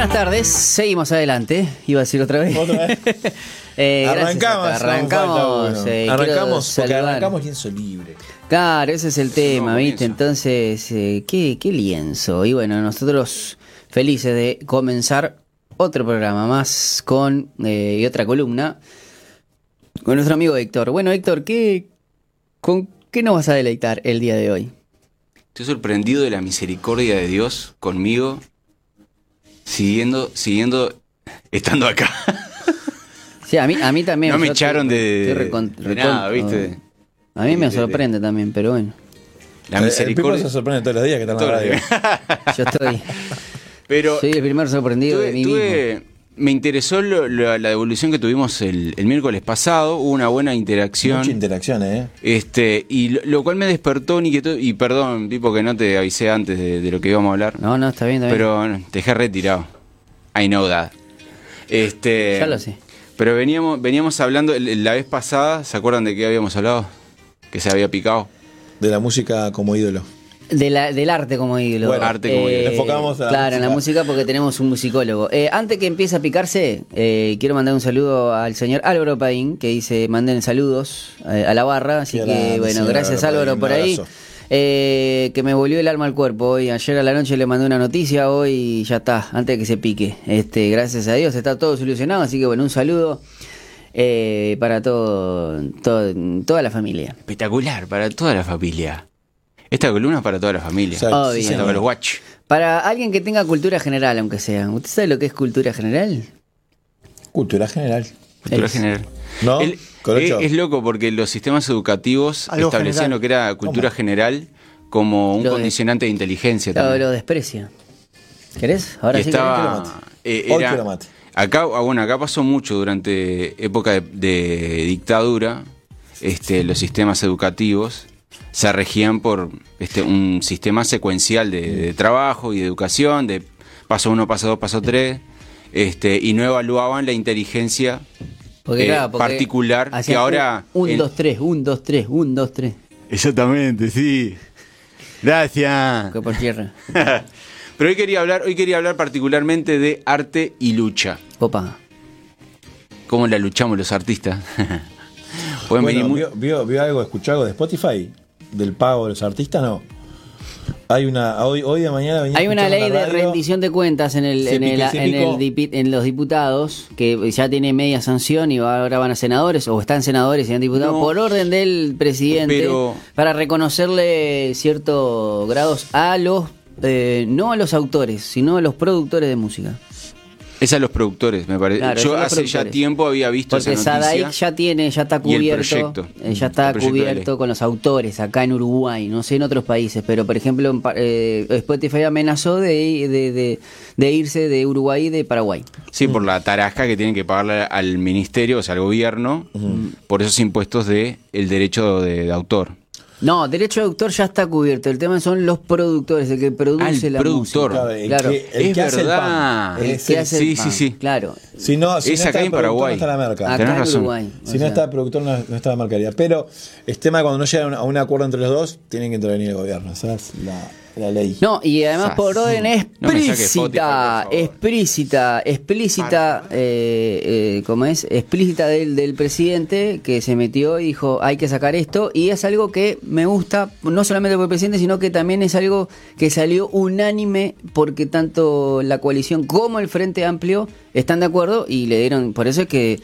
buenas tardes, seguimos adelante. Iba a decir otra vez. Otra vez. Eh, arrancamos. Arrancamos. Bueno. eh, arrancamos porque arrancamos lienzo libre. Claro, ese es el tema, ¿viste? comienzo. Entonces, eh, ¿qué, qué lienzo. Y bueno, nosotros felices de comenzar otro programa más con eh, y otra columna con nuestro amigo Héctor. Bueno, Héctor, ¿qué, ¿con qué nos vas a deleitar el día de hoy? Estoy sorprendido de la misericordia de Dios conmigo, siguiendo, siguiendo, estando acá. Sí, a mí, a mí también. no me echaron estoy- de, recon- de nada, ¿viste? A mí me De- de- sorprende también, pero bueno, La Eh, El misericordia. se sorprende todos los días que está en la radio. yo estoy. Pero Soy el primer sorprendido de tuve- mí mismo. Me interesó lo- lo- la devolución que tuvimos el, el miércoles pasado, hubo una buena interacción. Mucha interacción, ¿eh? Este, y lo, lo cual me despertó ni que y perdón, tipo que no te avisé antes de, de lo que íbamos a hablar. No, no, está bien, está bien. Pero bueno, te dejé retirado. I know that. Este, Ya lo sé. Pero veníamos, veníamos hablando la vez pasada, ¿se acuerdan de qué habíamos hablado? Que se había picado. De la música como ídolo. De la- del arte como ídolo. Bueno, arte como ídolo. Enfocamos a la Claro, en la música. porque tenemos un musicólogo. Eh, antes que empiece a picarse, eh, quiero mandar un saludo al señor Álvaro Paín, que dice, manden saludos eh, a la barra. Así que, bueno, gracias Álvaro Álvaro Paín, por ahí. Eh, que me volvió el alma al cuerpo hoy. Ayer a la noche le mandé una noticia, hoy ya está, antes de que se pique. Este, gracias a Dios está todo solucionado, así que bueno, un saludo eh, para todo, todo- toda la familia. Espectacular para toda la familia. Esta columna es para toda la familia. Obvio. sí, para los watch. Para alguien que tenga cultura general, aunque sea. ¿Usted sabe lo que es cultura general? Cultura general. Cultura Es- general. ¿No? El- Colocho. es, es loco porque los sistemas educativos Algo establecían general. lo que era cultura ¿Cómo? general como un Lo condicionante de inteligencia Claro, lo desprecia. ¿Querés? Ahora y sí estaba mate. eh, Hoy era- quiero mate. acá ah, bueno acá pasó mucho durante época de, de dictadura este los sistemas educativos se regían por este un sistema secuencial de, de trabajo y de educación de paso uno paso dos paso tres este y no evaluaban la inteligencia Porque, eh, claro, porque particular que ahora Un, en- 2, 3, 1, 2, 3, 1, 2, 3. exactamente sí gracias Que por tierra. pero hoy quería hablar hoy quería hablar particularmente de arte y lucha Opa. cómo la luchamos los artistas. Pueden Bueno, venir muy... ¿vio, vio, vio algo, escuchó algo de Spotify? ¿Del pago de los artistas? No. Hay una. Hoy, hoy de mañana Hay una ley de rendición de cuentas en el, en, el, pique, en, el pico. dipi- en los diputados que ya tiene media sanción y ahora van a senadores o están senadores y han diputados No. por orden del presidente Pero- para reconocerle ciertos grados a los eh, no a los autores sino a los productores de música Es a los productores, me parece. Claro, Yo hace ya tiempo había visto porque esa noticia. Sadaic ya tiene ya está cubierto proyecto. eh, ya está cubierto con los autores acá en Uruguay no sé en otros países pero por ejemplo eh, Spotify amenazó de, de, de- de irse de Uruguay y de Paraguay Sí, por la tarasca que tienen que pagarle al ministerio, o sea, al gobierno, por esos impuestos de el derecho de, de autor. No, derecho de autor ya está cubierto. El tema son los productores, el que produce Ah, el la productor. música. Claro, el Claro. que, el Es que hace el verdad. pan. El Es que el- hace sí, el sí, pan, sí. Claro. Si no, si Es no acá está en Paraguay. no está la merca. Acá Tenés en razón. Uruguay. Si no está el productor, no, no está la marcaría. Pero este tema, cuando no llegan a un acuerdo entre los dos, tienen que intervenir el gobierno. Esa es la, la ley. No, y además por orden explícita, explícita, explícita, eh, eh, ¿cómo es? Explícita del, del presidente que se metió y dijo hay que sacar esto y es algo que me gusta, no solamente por el presidente, sino que también es algo que salió unánime porque tanto la coalición como el Frente Amplio están de acuerdo y le dieron, por eso es que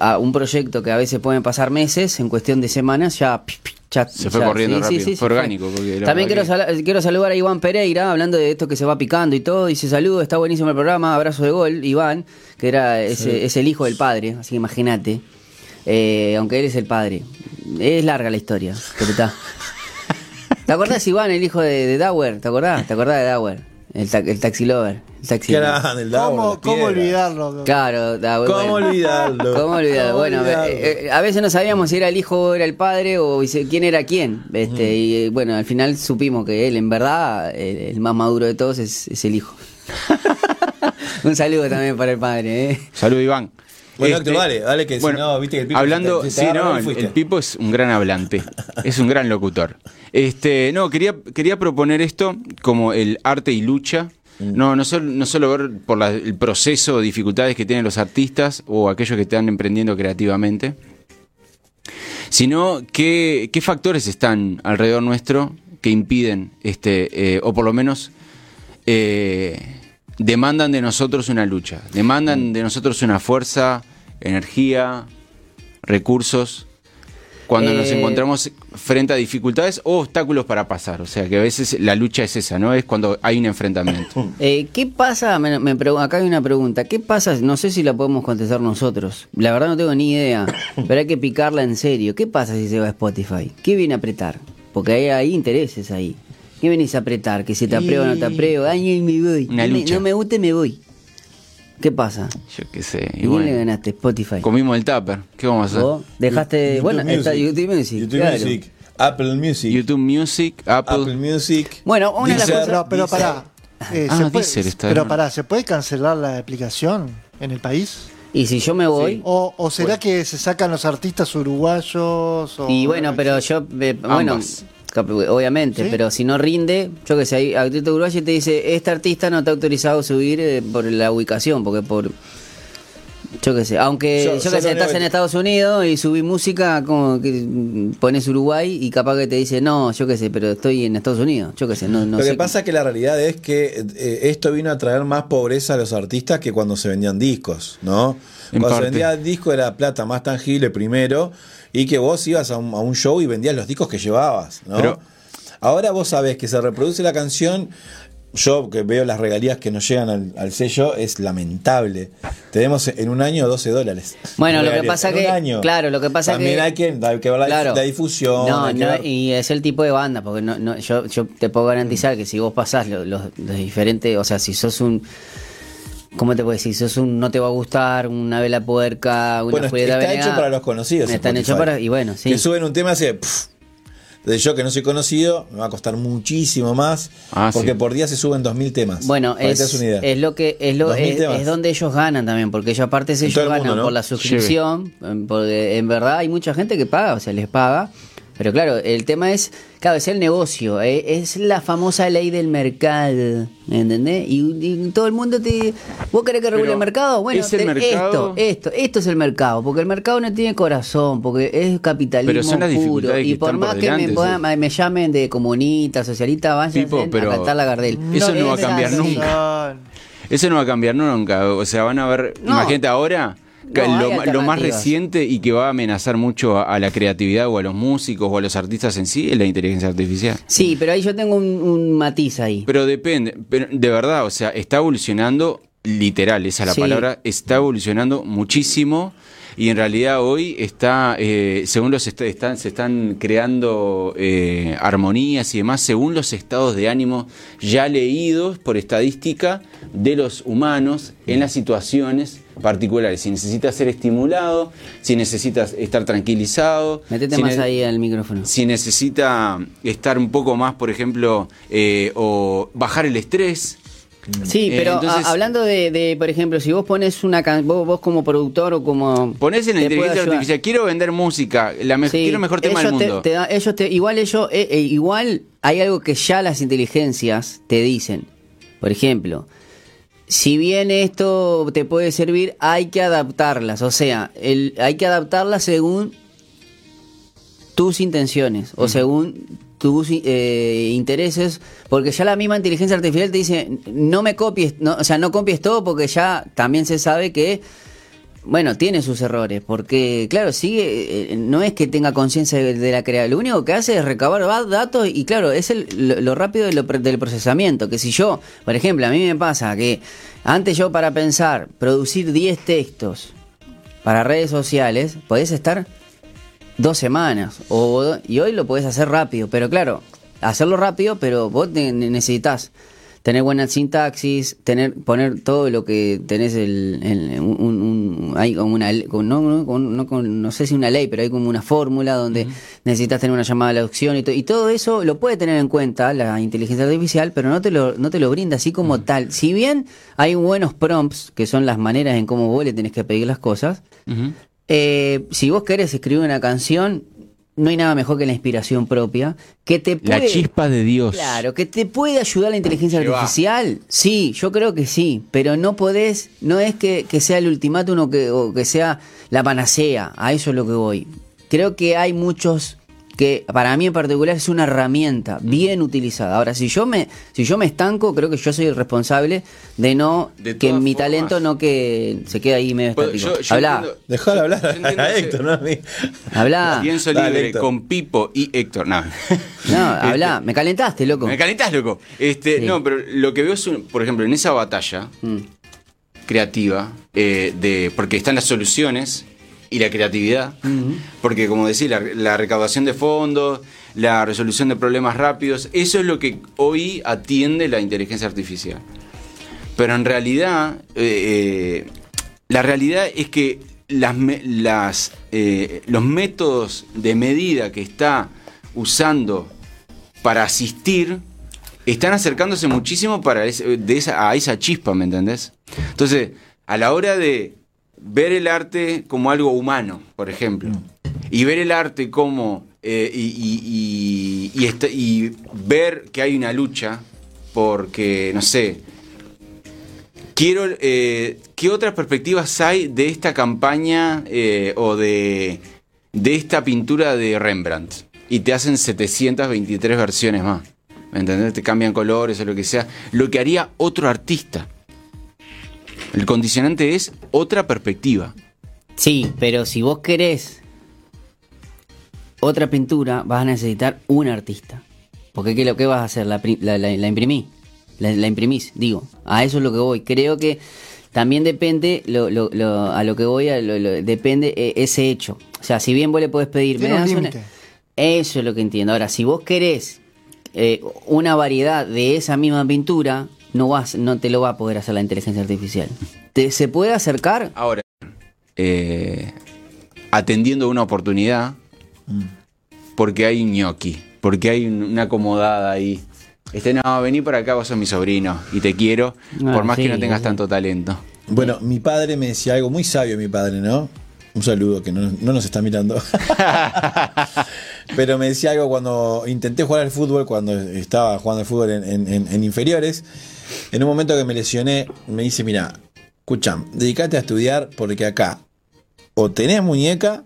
a un proyecto que a veces pueden pasar meses, en cuestión de semanas, ya... Se fue ya- corriendo sí, rápido. sí, Fue orgánico, porque También quiero, sal- quiero saludar a Iván Pereira, hablando de esto que se va picando y todo. Dice saludo, está buenísimo el programa, abrazo de gol, Iván, que era ese, es el hijo del padre, así que imagínate. Eh, aunque él es el padre. Es larga la historia, está. ¿Te acordás, Iván, el hijo de, de Dauer? ¿Te acordás? ¿Te acordás de Dauer? El, ta- el taxi lover. El taxi ¿Qué lover. harán el Davo, ¿Cómo, olvidarlo? Claro. ¿Cómo bueno. olvidarlo? ¿Cómo olvidarlo? ¿Cómo Bueno, olvidarlo? eh, eh, a veces no sabíamos si era el hijo o era el padre o quién era quién. Este, Y eh, bueno, al final supimos que él, en verdad, el, el más maduro de todos es, es el hijo. Un saludo también para el padre. ¿eh? Salud, Iván. Bueno, Este, dale, dale, que si bueno, no, viste que el Pipo Hablando, sí, no, ¿dónde el, el Pipo es un gran hablante, es un gran locutor. Este, no, quería, quería proponer esto como el arte y lucha, No, no solo, no solo ver por la- el proceso o dificultades que tienen los artistas o aquellos que están emprendiendo creativamente, sino qué, qué factores están alrededor nuestro que impiden, este, eh, o por lo menos eh, demandan de nosotros una lucha, demandan de nosotros una fuerza, energía, recursos, cuando nos Eh, encontramos frente a dificultades o obstáculos para pasar. O sea que a veces la lucha es esa, ¿no? Es cuando hay un enfrentamiento. Eh, ¿Qué pasa? Me, me acá hay una pregunta. ¿Qué pasa? No sé si la podemos contestar nosotros. La verdad no tengo ni idea. Pero hay que picarla en serio. ¿Qué pasa si se va a Spotify? ¿Qué viene a apretar? Porque hay, hay intereses ahí. ¿Qué venís a apretar? ¿Que si te apruebo o no te apruebo? Ay, me voy. Una no, me, no me gusta, me voy. ¿Qué pasa? Yo qué sé. ¿Y Y quién le ganaste? Spotify. comimos el tupper. ¿Qué vamos a hacer? ¿Vos dejaste. YouTube bueno, Music. está YouTube Music. YouTube claro. Music, Apple Music, YouTube Music, Apple. Apple Music. Bueno, una de las Deezer, cosas- Pero, pero Deezer. pará. eh, Ah, se puede- Deezer está pero bien. pará, ¿se puede cancelar la aplicación en el país? Y si yo me voy. ¿O, o será que se sacan los artistas uruguayos? o- Y bueno, pero yo, eh, bueno, Ambas. Obviamente, ¿Sí? pero si no rinde, yo que sé, hay artista uruguayo y te dice, este artista no está autorizado a subir eh, por la ubicación, porque por... Yo que sé, aunque Yo- yo, que sé, estás en Estados Unidos y subís música, como que pones Uruguay y capaz que te dice, no, yo que sé, pero estoy en Estados Unidos, yo que sé, no, no Lo sé. que pasa es que la realidad es que eh, esto vino a traer más pobreza a los artistas que cuando se vendían discos, ¿no? En cuando se vendía el disco era plata más tangible primero y que vos ibas a un, a un show y vendías los discos que llevabas, ¿no? Pero- Ahora vos sabés que se reproduce la canción, yo que veo las regalías que nos llegan al, al sello, es lamentable. Tenemos en un año 12 dólares. Bueno, lo que pasa En que- un año. claro, lo que pasa También que- hay que, hay que ver la, Claro. la difusión. No, no, ver- y es el tipo de banda, porque no, no, yo, yo te puedo garantizar que si vos pasás los, los, los diferentes, o sea, si sos un, ¿cómo te puedo decir? Si sos un no te va a gustar, una vela puerca, una Bueno, está Venegas, hecho para los conocidos. Están hechos para, y bueno, sí. Que suben un tema así, pff, de yo que no soy conocido, me va a costar muchísimo más, Ah, porque sí. por día se suben 2.000 temas. Bueno, es, des una idea. es lo que es lo 2000 es, es donde ellos ganan también, porque ellos aparte ellos el ganan mundo, ¿no? por la suscripción, porque en verdad hay mucha gente que paga, o sea, les paga. Pero claro, el tema es, claro, es el negocio, eh, es la famosa ley del mercado, ¿entendés? Y, y todo el mundo te... ¿Vos querés que regule Pero, el mercado? Bueno, ¿es el te- mercado? esto, esto, esto es el mercado, porque el mercado no tiene corazón, porque es capitalismo Pero son las puro. dificultades Y que por más que me, puedan- sí. me llamen de comunista, socialista, vayan a cantar la Gardel. eso no va a cambiar así. nunca. Eso no va a cambiar nunca. O sea, van a ver. No. Imagínate ahora. No, lo, lo más reciente y que va a amenazar mucho a, a la creatividad o a los músicos o a los artistas en sí es la inteligencia artificial. Sí, pero ahí yo tengo un, un matiz ahí. Pero depende, pero de verdad, o sea, está evolucionando literal, esa es la Sí. palabra, está evolucionando muchísimo y en realidad hoy está, eh, según los est- están, se están creando eh, armonías y demás, según los estados de ánimo ya leídos por estadística de los humanos en las situaciones particulares. Si necesitas ser estimulado, si necesitas estar tranquilizado. Métete si más ahí al micrófono. si necesita estar un poco más, por ejemplo, eh, o bajar el estrés. Sí, Eh, pero a- hablando de, de, por ejemplo, si vos pones una can vos, vos como productor o como... Ponés en la inteligencia artificial, quiero vender música, la me- Sí, quiero el mejor tema del te- mundo. te da- ellos te- igual ellos, eh, eh, igual hay algo que ya las inteligencias te dicen. Por ejemplo, si bien esto te puede servir, hay que adaptarlas. O sea, el, hay que adaptarlas según tus intenciones o según tus eh, intereses, porque ya la misma inteligencia artificial te dice, no me copies, no, o sea, no copies todo porque ya también se sabe que, bueno, tiene sus errores, porque claro, sigue, eh, no es que tenga conciencia de, la creación, lo único que hace es recabar datos y claro, es el, lo, lo rápido del procesamiento, que si yo, por ejemplo, a mí me pasa que antes yo para pensar, producir 10 textos para redes sociales, podés estar dos semanas. O, y hoy lo podés hacer rápido. Pero claro, hacerlo rápido, pero vos necesitas tener buena sintaxis, tener poner todo lo que tenés el, el- un, un- hay como una con- no, no, no, con- no sé si una ley, pero hay como una fórmula donde necesitas tener una llamada a la opción y, to- y todo eso lo puede tener en cuenta la inteligencia artificial, pero no te lo, no te lo brinda así como tal. Si bien hay buenos prompts, que son las maneras en cómo vos le tenés que pedir las cosas. Eh, si vos querés escribir una canción, no hay nada mejor que la inspiración propia, que te puede... La chispa de Dios. Claro, que te puede ayudar la inteligencia artificial. Sí, yo creo que sí, pero no podés, no es que, que sea el ultimátum o que, o que sea la panacea, a eso es lo que voy. Creo que hay muchos que para mí en particular es una herramienta bien utilizada. Ahora, si yo me si yo me estanco, creo que yo soy el responsable de no De que mi formas. talento no que se quede ahí medio Puedo- estático. yo- yo Habla, entiendo- Dejalo hablar Yo a Héctor, ¿no? A mí. habla. Pienso libre con Pipo y Héctor. No. No, habla, me calentaste, loco. Me calentás, loco. Este, Sí. No, pero lo que veo es, un- por ejemplo, en esa batalla Mm. creativa, eh, de, porque están las soluciones y la creatividad, porque como decía, la, la recaudación de fondos, la resolución de problemas rápidos, eso es lo que hoy atiende la inteligencia artificial. Pero en realidad, eh, eh, la realidad es que las, eh, los métodos de medida que está usando para asistir están acercándose muchísimo para ese- de esa, a esa chispa, ¿me entendés? Entonces, a la hora de ver el arte como algo humano, por ejemplo, y ver el arte como eh, y, y- y- y esta- y ver que hay una lucha porque, no sé, quiero eh, qué otras perspectivas hay de esta campaña eh, o de, de esta pintura de Rembrandt y te hacen 723 versiones más ¿me entendés? te cambian colores o lo que sea. Lo que haría otro artista el condicionante es otra perspectiva Sí, pero si vos querés otra pintura, vas a necesitar un artista. Porque ¿qué es lo que vas a hacer? La, la, la- la imprimí. La, la imprimís, digo. A eso es lo que voy. Creo que también depende, lo, lo- lo- a lo que voy, a lo- lo- depende eh, ese hecho. O sea, si bien vos le podés pedir... Tiene un una-. Eso es lo que entiendo. Ahora, si vos querés eh, una variedad de esa misma pintura, no vas, no te lo va a poder hacer la inteligencia artificial. Te- ¿Se puede acercar? ahora eh, atendiendo una oportunidad porque hay un ñoqui porque hay un- una acomodada ahí este no vení por acá vos sos mi sobrino y te quiero Ah, por más sí, que no tengas sí. tanto talento Bueno, mi padre me decía algo muy sabio, mi padre, ¿no? Un saludo que no, no nos está mirando. Pero me decía algo cuando intenté jugar al fútbol, cuando estaba jugando al fútbol en, en- en- en inferiores. En un momento que me lesioné, me dice: Mira, escucha, dedicate a estudiar porque acá o tenés muñeca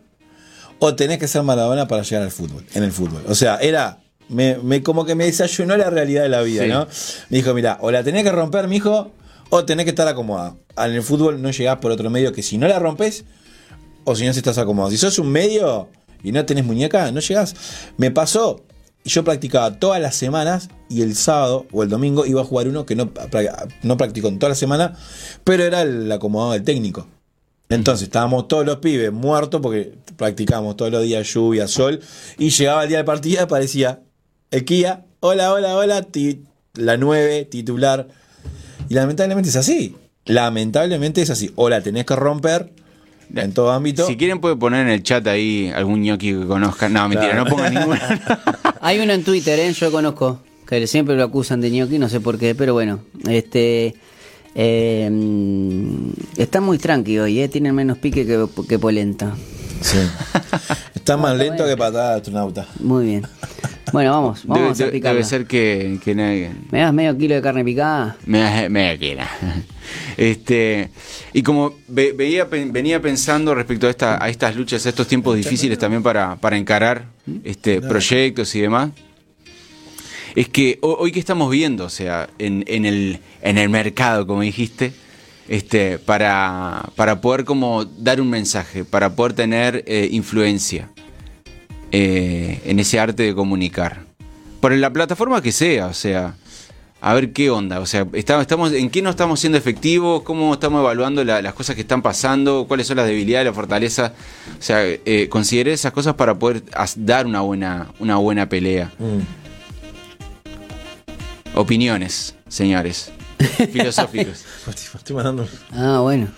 o tenés que ser Maradona para llegar al fútbol, en el fútbol. O sea, era. Me, me- como que me desayunó la realidad de la vida, Sí. ¿no? Me dijo, mira, o la tenés que romper, mijo, o tenés que estar acomodado. En el fútbol no llegás por otro medio que si no la rompes, o si no si estás acomodado. Si sos un medio y no tenés muñeca, no llegás. Me pasó, yo practicaba todas las semanas y el sábado o el domingo iba a jugar uno que no, no practicó en toda la semana, pero era el acomodado del técnico. Entonces estábamos todos los pibes muertos porque practicábamos todos los días lluvia, sol, y llegaba el día del partido y aparecía el hola, hola, hola, la 9, titular. Y lamentablemente es así. Lamentablemente es así. O la tenés que romper en todo ámbito. Si quieren puede poner en el chat ahí algún ñoqui que conozcan. No, mentira, Claro. no pongan ninguno. Hay uno en Twitter, ¿eh? yo conozco, que siempre lo acusan de ñoqui, no sé por qué, pero bueno, este eh, está muy tranqui hoy, ¿eh? tienen menos pique que, que polenta. Sí. Está más lento que patada astronauta. Muy bien. Bueno, vamos, vamos debe, a picarla. debe ser que, que nadie- ¿Me das medio kilo de carne picada? me, me quiera. Este, y como ve- veía, venía pensando respecto a, esta, a estas luchas, a estos tiempos difíciles también para, para encarar este, proyectos y demás, es que ho- hoy que estamos viendo, o sea, en, en, el, en el mercado, como dijiste, este, para, para poder como dar un mensaje, para poder tener eh, influencia eh, en ese arte de comunicar. Por la plataforma que sea, o sea, a ver qué onda, o sea, estamos, estamos, en qué no estamos siendo efectivos, cómo estamos evaluando la- las cosas que están pasando, cuáles son las debilidades, las fortalezas, o sea, eh, consideré esas cosas para poder dar una buena, una buena pelea. Mm. Opiniones, señores, filosóficos. Estoy mandando. Ah, bueno.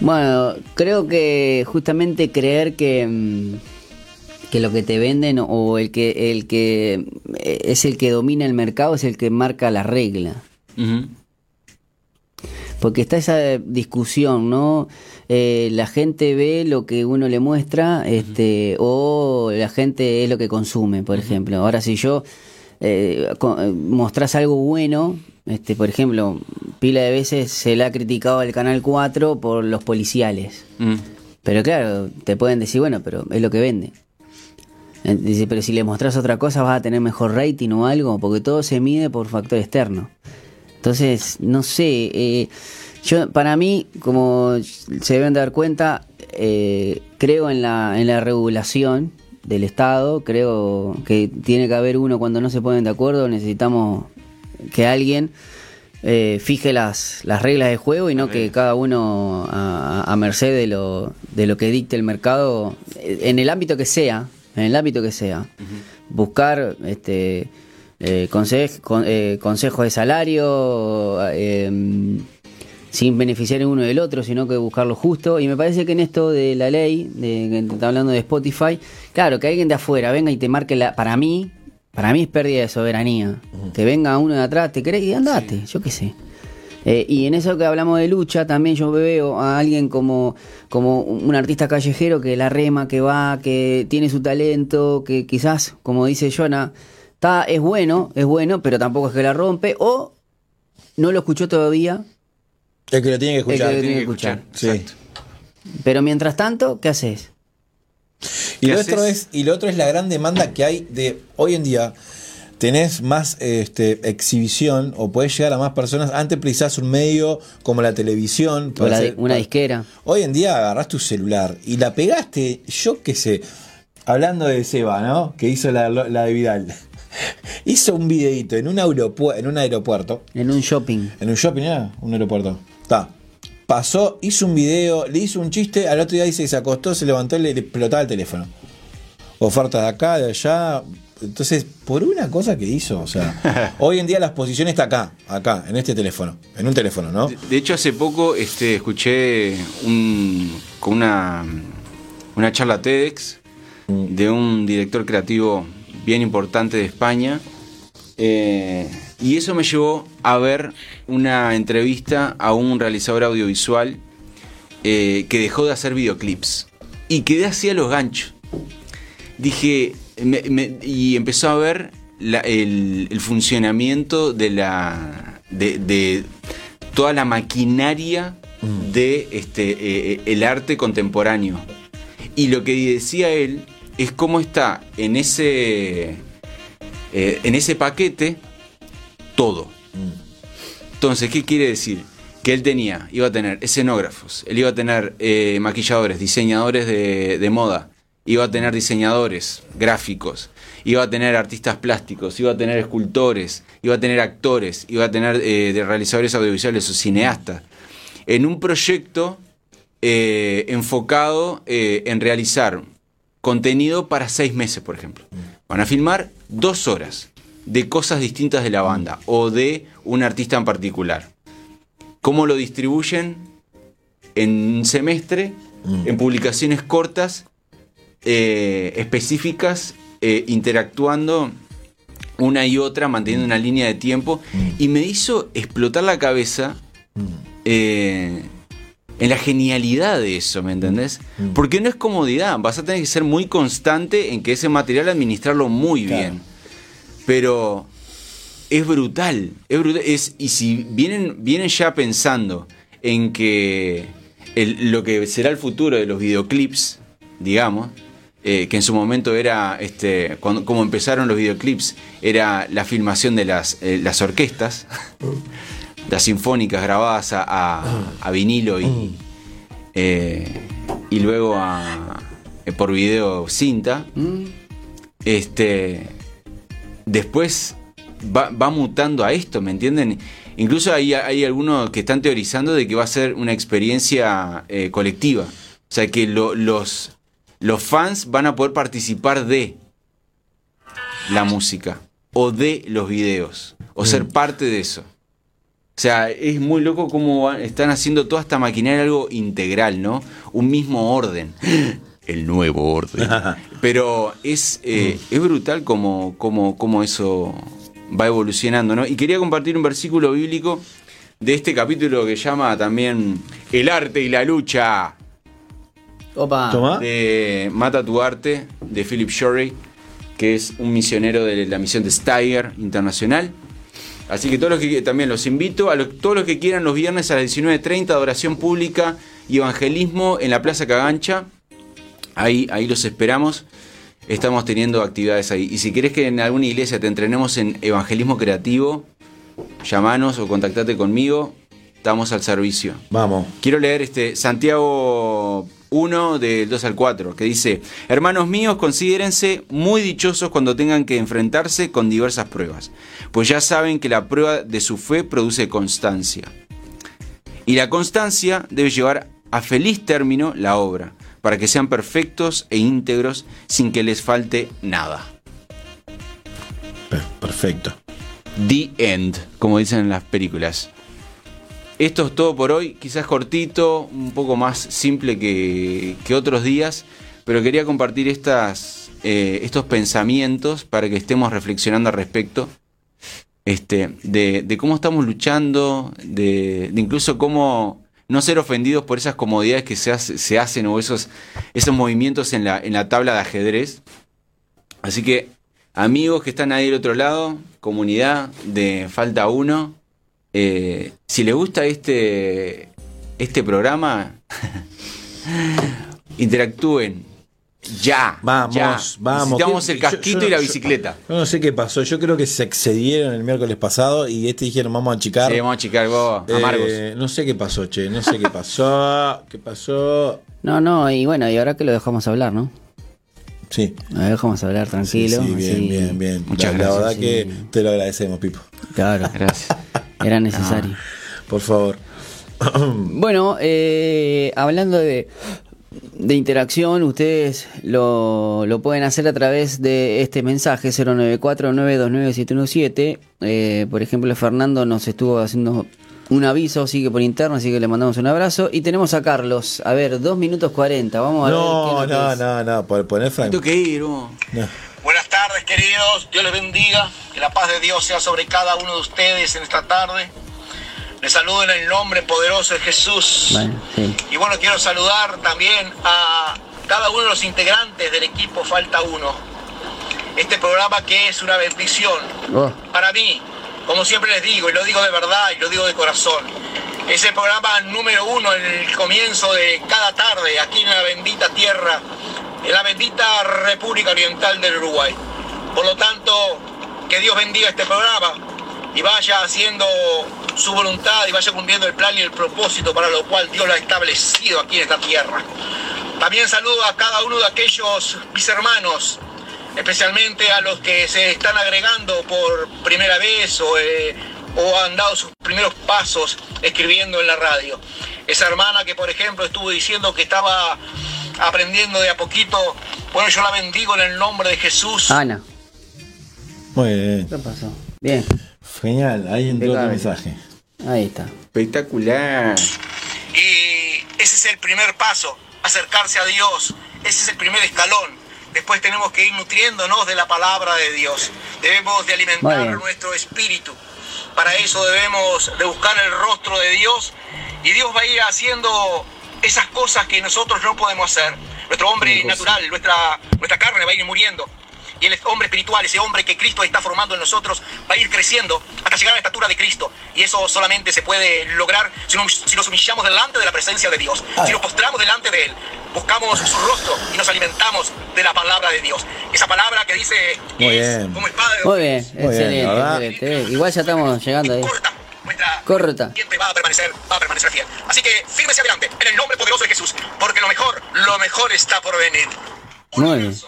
Bueno, creo que justamente creer que, mm, que lo que te venden o el que, el que eh, es el que domina el mercado es el que marca la regla. Porque está esa discusión, ¿no? Eh, la gente ve lo que uno le muestra, este, o la gente es lo que consume, por ejemplo. Ahora, si yo eh, eh, mostrás algo bueno, este, por ejemplo, pila de veces se le ha criticado al Canal 4 por los policiales. Pero claro, te pueden decir, bueno, pero es lo que vende. Eh, Dice, pero si le mostrás otra cosa vas a tener mejor rating o algo, porque todo se mide por factor externo. Entonces, no sé, eh, yo para mí, como se deben dar cuenta, eh, creo en la, en la regulación del Estado, creo que tiene que haber uno cuando no se ponen de acuerdo, necesitamos que alguien eh, fije las, las reglas de juego y no que cada uno a, a merced de lo, de lo que dicte el mercado, en el ámbito que sea, en el ámbito que sea, buscar este eh, con- eh, consejos de salario eh, sin beneficiar el uno del otro, sino que buscar lo justo. Y me parece que en esto de la ley, de, que está hablando de Spotify, claro, que alguien de afuera venga y te marque la. Para mí, para mí es pérdida de soberanía. Que venga uno de atrás, te crees y andate, yo qué sé. Eh, y en eso que hablamos de lucha, también yo veo a alguien como, como un artista callejero que la rema, que va, que tiene su talento, que quizás, como dice Jonah, está, es bueno, es bueno, pero tampoco es que la rompe, o no lo escuchó todavía, El que lo tiene que escuchar. El que lo Tiene tiene que escuchar. escuchar. Sí. Pero mientras tanto, ¿qué haces? Y ¿Qué lo, otro es, y lo otro es la gran demanda que hay de hoy en día. Tenés más este, exhibición o podés llegar a más personas. Antes precisás un medio como la televisión. O para la- hacer- una disquera. Hoy en día agarrás tu celular y la pegaste, yo qué sé, hablando de Seba, ¿no? Que hizo la, la de Vidal. hizo un videito en un, aeropu- en un aeropuerto. En un shopping. ¿En un shopping era? Un aeropuerto. Está. Pasó, hizo un video, le hizo un chiste, al otro día dice que se acostó, se levantó y le, le explotaba el teléfono. Ofertas de acá, de allá. Entonces, por una cosa que hizo, o sea, hoy en día la exposición está acá, acá, en este teléfono, en un teléfono, ¿no? De, de hecho, hace poco este, escuché un, con una, una charla TEDx de un director creativo bien importante de España. eh, y eso me llevó a ver una entrevista a un realizador audiovisual eh, que dejó de hacer videoclips. Y quedé así a los ganchos. Dije, me- me- y empezó a ver la- el, el funcionamiento de la. de, de toda la maquinaria de este eh, el arte contemporáneo. Y lo que decía él es cómo está en ese. eh, en ese paquete todo. Entonces, ¿qué quiere decir? Que él tenía, iba a tener escenógrafos, él iba a tener eh, maquilladores, diseñadores de, de moda, iba a tener diseñadores gráficos, iba a tener artistas plásticos, iba a tener escultores, iba a tener actores, iba a tener eh, de realizadores audiovisuales o cineastas. En un proyecto eh, enfocado eh, en realizar contenido para seis meses, por ejemplo. Van a filmar dos horas de cosas distintas de la banda o de un artista en particular. ¿Cómo lo distribuyen? En un semestre, en publicaciones cortas, eh, específicas, eh, interactuando una y otra, manteniendo una línea de tiempo. Y me hizo explotar la cabeza eh, en la genialidad de eso, ¿me entendés? Porque no es comodidad, vas a tener que ser muy constante en que ese material administrarlo muy Claro. bien. Pero es brutal, es brutal. Es, y si vienen, vienen ya pensando en que el- lo que será el futuro de los videoclips, digamos, eh, que en su momento era, este, cuando, como empezaron los videoclips, era la filmación de las, eh, las orquestas, las sinfónicas grabadas a, a- vinilo y, eh, y luego a, por video cinta. Este, después va, va mutando a esto, ¿me entienden? Incluso hay, hay algunos que están teorizando de que va a ser una experiencia colectiva. O sea, que lo- los, los fans van a poder participar de la música o de los videos o ser parte de eso. O sea, es muy loco cómo están haciendo toda esta maquinaria algo integral, ¿no? Un mismo orden. El nuevo orden. Pero es, eh, es brutal como, como, como eso va evolucionando, ¿no? Y quería compartir un versículo bíblico de este capítulo que llama también El arte y la lucha Opa. Tomá. de Mata tu arte de Philip Shorey, que es un misionero de la misión de Steiger Internacional. Así que todos los que también los invito a los- todos los que quieran los viernes a las 19.30 adoración pública y evangelismo en la Plaza Cagancha. Ahí, ahí los esperamos. Estamos teniendo actividades ahí. Y si querés que en alguna iglesia te entrenemos en evangelismo creativo, llamanos o contactate conmigo. Estamos al servicio. Vamos. Quiero leer este Santiago 1 del 2 al 4, que dice, Hermanos míos, considérense muy dichosos cuando tengan que enfrentarse con diversas pruebas, pues ya saben que la prueba de su fe produce constancia. Y la constancia debe llevar a feliz término la obra, para que sean perfectos e íntegros sin que les falte nada. Per- Perfecto. The End, como dicen en las películas. Esto es todo por hoy, quizás cortito, un poco más simple que, otros días, pero quería compartir eh, estos pensamientos para que estemos reflexionando al respecto este, de, cómo estamos luchando, de, de incluso cómo no ser ofendidos por esas comodidades que se hacen o esos, esos movimientos en la, en la tabla de ajedrez. Así que, amigos que están ahí del otro lado, comunidad de Falta Uno, eh, si les gusta este, este programa, interactúen. Ya. Vamos, ya. vamos. Necesitamos ¿Qué- el casquito yo- y la bicicleta. Yo no sé qué pasó. Yo creo que se excedieron el miércoles pasado y este dijeron vamos a achicar. Sí, vamos a chicar vos, Eh, amargos. no sé qué pasó, che. No sé qué pasó. ¿Qué pasó? No, no, y bueno, y ahora que lo dejamos hablar, ¿no? Sí. Lo dejamos hablar tranquilo. sí, bien, así. bien, bien. Muchas la, la gracias, verdad sí. que te lo agradecemos, Pipo. Claro, Gracias. era necesario. Por favor. Bueno, eh, hablando de, de interacción, ustedes lo, lo pueden hacer a través de este mensaje 094-929-717. Eh, por ejemplo, Fernando nos estuvo haciendo un aviso, sigue por interno, así que le mandamos un abrazo. Y tenemos a Carlos, a ver, 2 minutos 40, vamos a No, ver. no, no, no. Por poner Frank. Tengo que ir, vos. No. Queridos. Dios les bendiga. Que la paz de Dios sea sobre cada uno de ustedes en esta tarde. Les saludo en el nombre poderoso de Jesús. Bueno, sí. Y bueno, quiero saludar también a cada uno de los integrantes del equipo Falta Uno. Este programa que es una bendición Oh, para mí, como siempre les digo, y lo digo de verdad y lo digo de corazón, es el programa número uno en el comienzo de cada tarde aquí en la bendita tierra, en la bendita República Oriental del Uruguay. Por lo tanto, que Dios bendiga este programa y vaya haciendo su voluntad y vaya cumpliendo el plan y el propósito para lo cual Dios lo ha establecido aquí en esta tierra. También saludo a cada uno de aquellos mis hermanos, especialmente a los que se están agregando por primera vez o, eh, o han dado sus primeros pasos escribiendo en la radio. Esa hermana que, por ejemplo, estuvo diciendo que estaba aprendiendo de a poquito, bueno, yo la bendigo en el nombre de Jesús. Ana, Muy bien. ¿qué pasó? Bien, Genial. Ahí entró Impecable. mensaje. ahí está. Espectacular. Y ese es el primer paso, acercarse a Dios. Ese es el primer escalón. Después tenemos que ir nutriéndonos de la palabra de Dios. Debemos de alimentar nuestro espíritu. Para eso debemos de buscar el rostro de Dios y Dios va a ir haciendo esas cosas que nosotros no podemos hacer. Nuestro hombre natural, nuestra, nuestra carne va a ir muriendo. Y el hombre espiritual, ese hombre que Cristo está formando en nosotros, va a ir creciendo hasta llegar a la estatura de Cristo. Y eso solamente se puede lograr si nos, si nos humillamos delante de la presencia de Dios, si nos postramos delante de Él, buscamos su rostro y nos alimentamos de la palabra de Dios. Esa palabra que dice Muy es bien. como espada de Muy bien, Muy bien, excelente, excelente. Igual ya estamos llegando ahí. corta. Nuestra Corta. siempre va a permanecer, va a permanecer fiel. Así que fírmese adelante en el nombre poderoso de Jesús, porque lo mejor, lo mejor está por venir. Un Muy bien.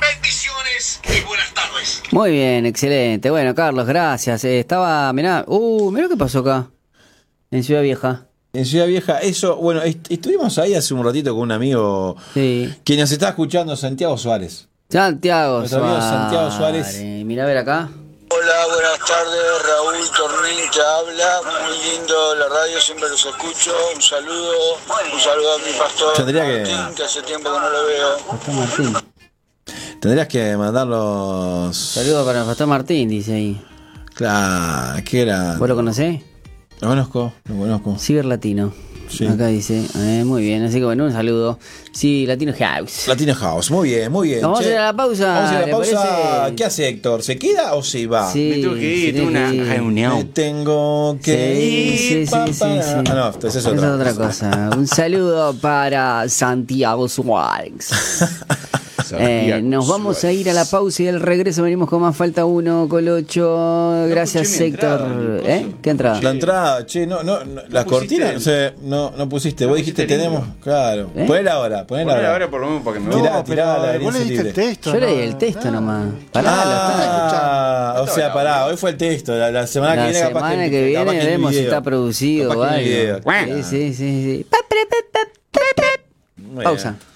Bendiciones y buenas tardes. Muy bien, excelente. Bueno, Carlos, gracias. Eh, estaba, mirá, uh, mirá qué pasó acá. En Ciudad Vieja. En Ciudad Vieja, eso, bueno, est- estuvimos ahí hace un ratito con un amigo Sí. que nos está escuchando, Santiago Suárez. Santiago Nuestro amigo Santiago Suárez. Mirá a ver acá. Hola, buenas tardes, Raúl Tornín te habla, muy lindo la radio, siempre los escucho, un saludo, un saludo a mi pastor Tendría que- Martín, que hace tiempo que no lo veo. Tendrías que mandarlos. Saludos para el Pastor Martín, dice ahí. Claro, qué era. ¿Vos lo conocés? Lo conozco, lo conozco. Ciber Latino. Sí. Acá dice. Eh, muy bien, así que bueno, un saludo. Sí, Latino House. Latino House, muy bien, muy bien. Vamos a ir a la pausa, Vamos a ir a la ¿le pausa. parece? ¿Qué hace Héctor? ¿Se queda o se va? Sí, Me tengo que ir, tengo una. Me reunión. tengo que Sí, ir. sí, sí, pa, sí, pa. sí. Ah, no, esa es otra. otra cosa. Un saludo para Santiago Suárez. Eh, nos vamos a ir a la pausa y al regreso venimos con más falta uno, Colocho. Gracias, mi Héctor. entrada, ¿Eh? ¿Qué entrada? La entrada, che, no, no, no las pusiste? cortinas, no sé, no, no pusiste. Vos dijiste tenemos, lindo. claro. ¿Eh? Ponela ahora, ponela ahora. ahora por lo menos para que me No, Tirá, pero tirá la vos le diste el texto. Yo leí ¿no? el texto nomás. Pará, lo Ah, o sea, pará, hoy fue el texto. La, la semana La que viene, capaz semana que, viene veremos si está producido o algo. Sí, sí, sí, sí. Pausa. bien.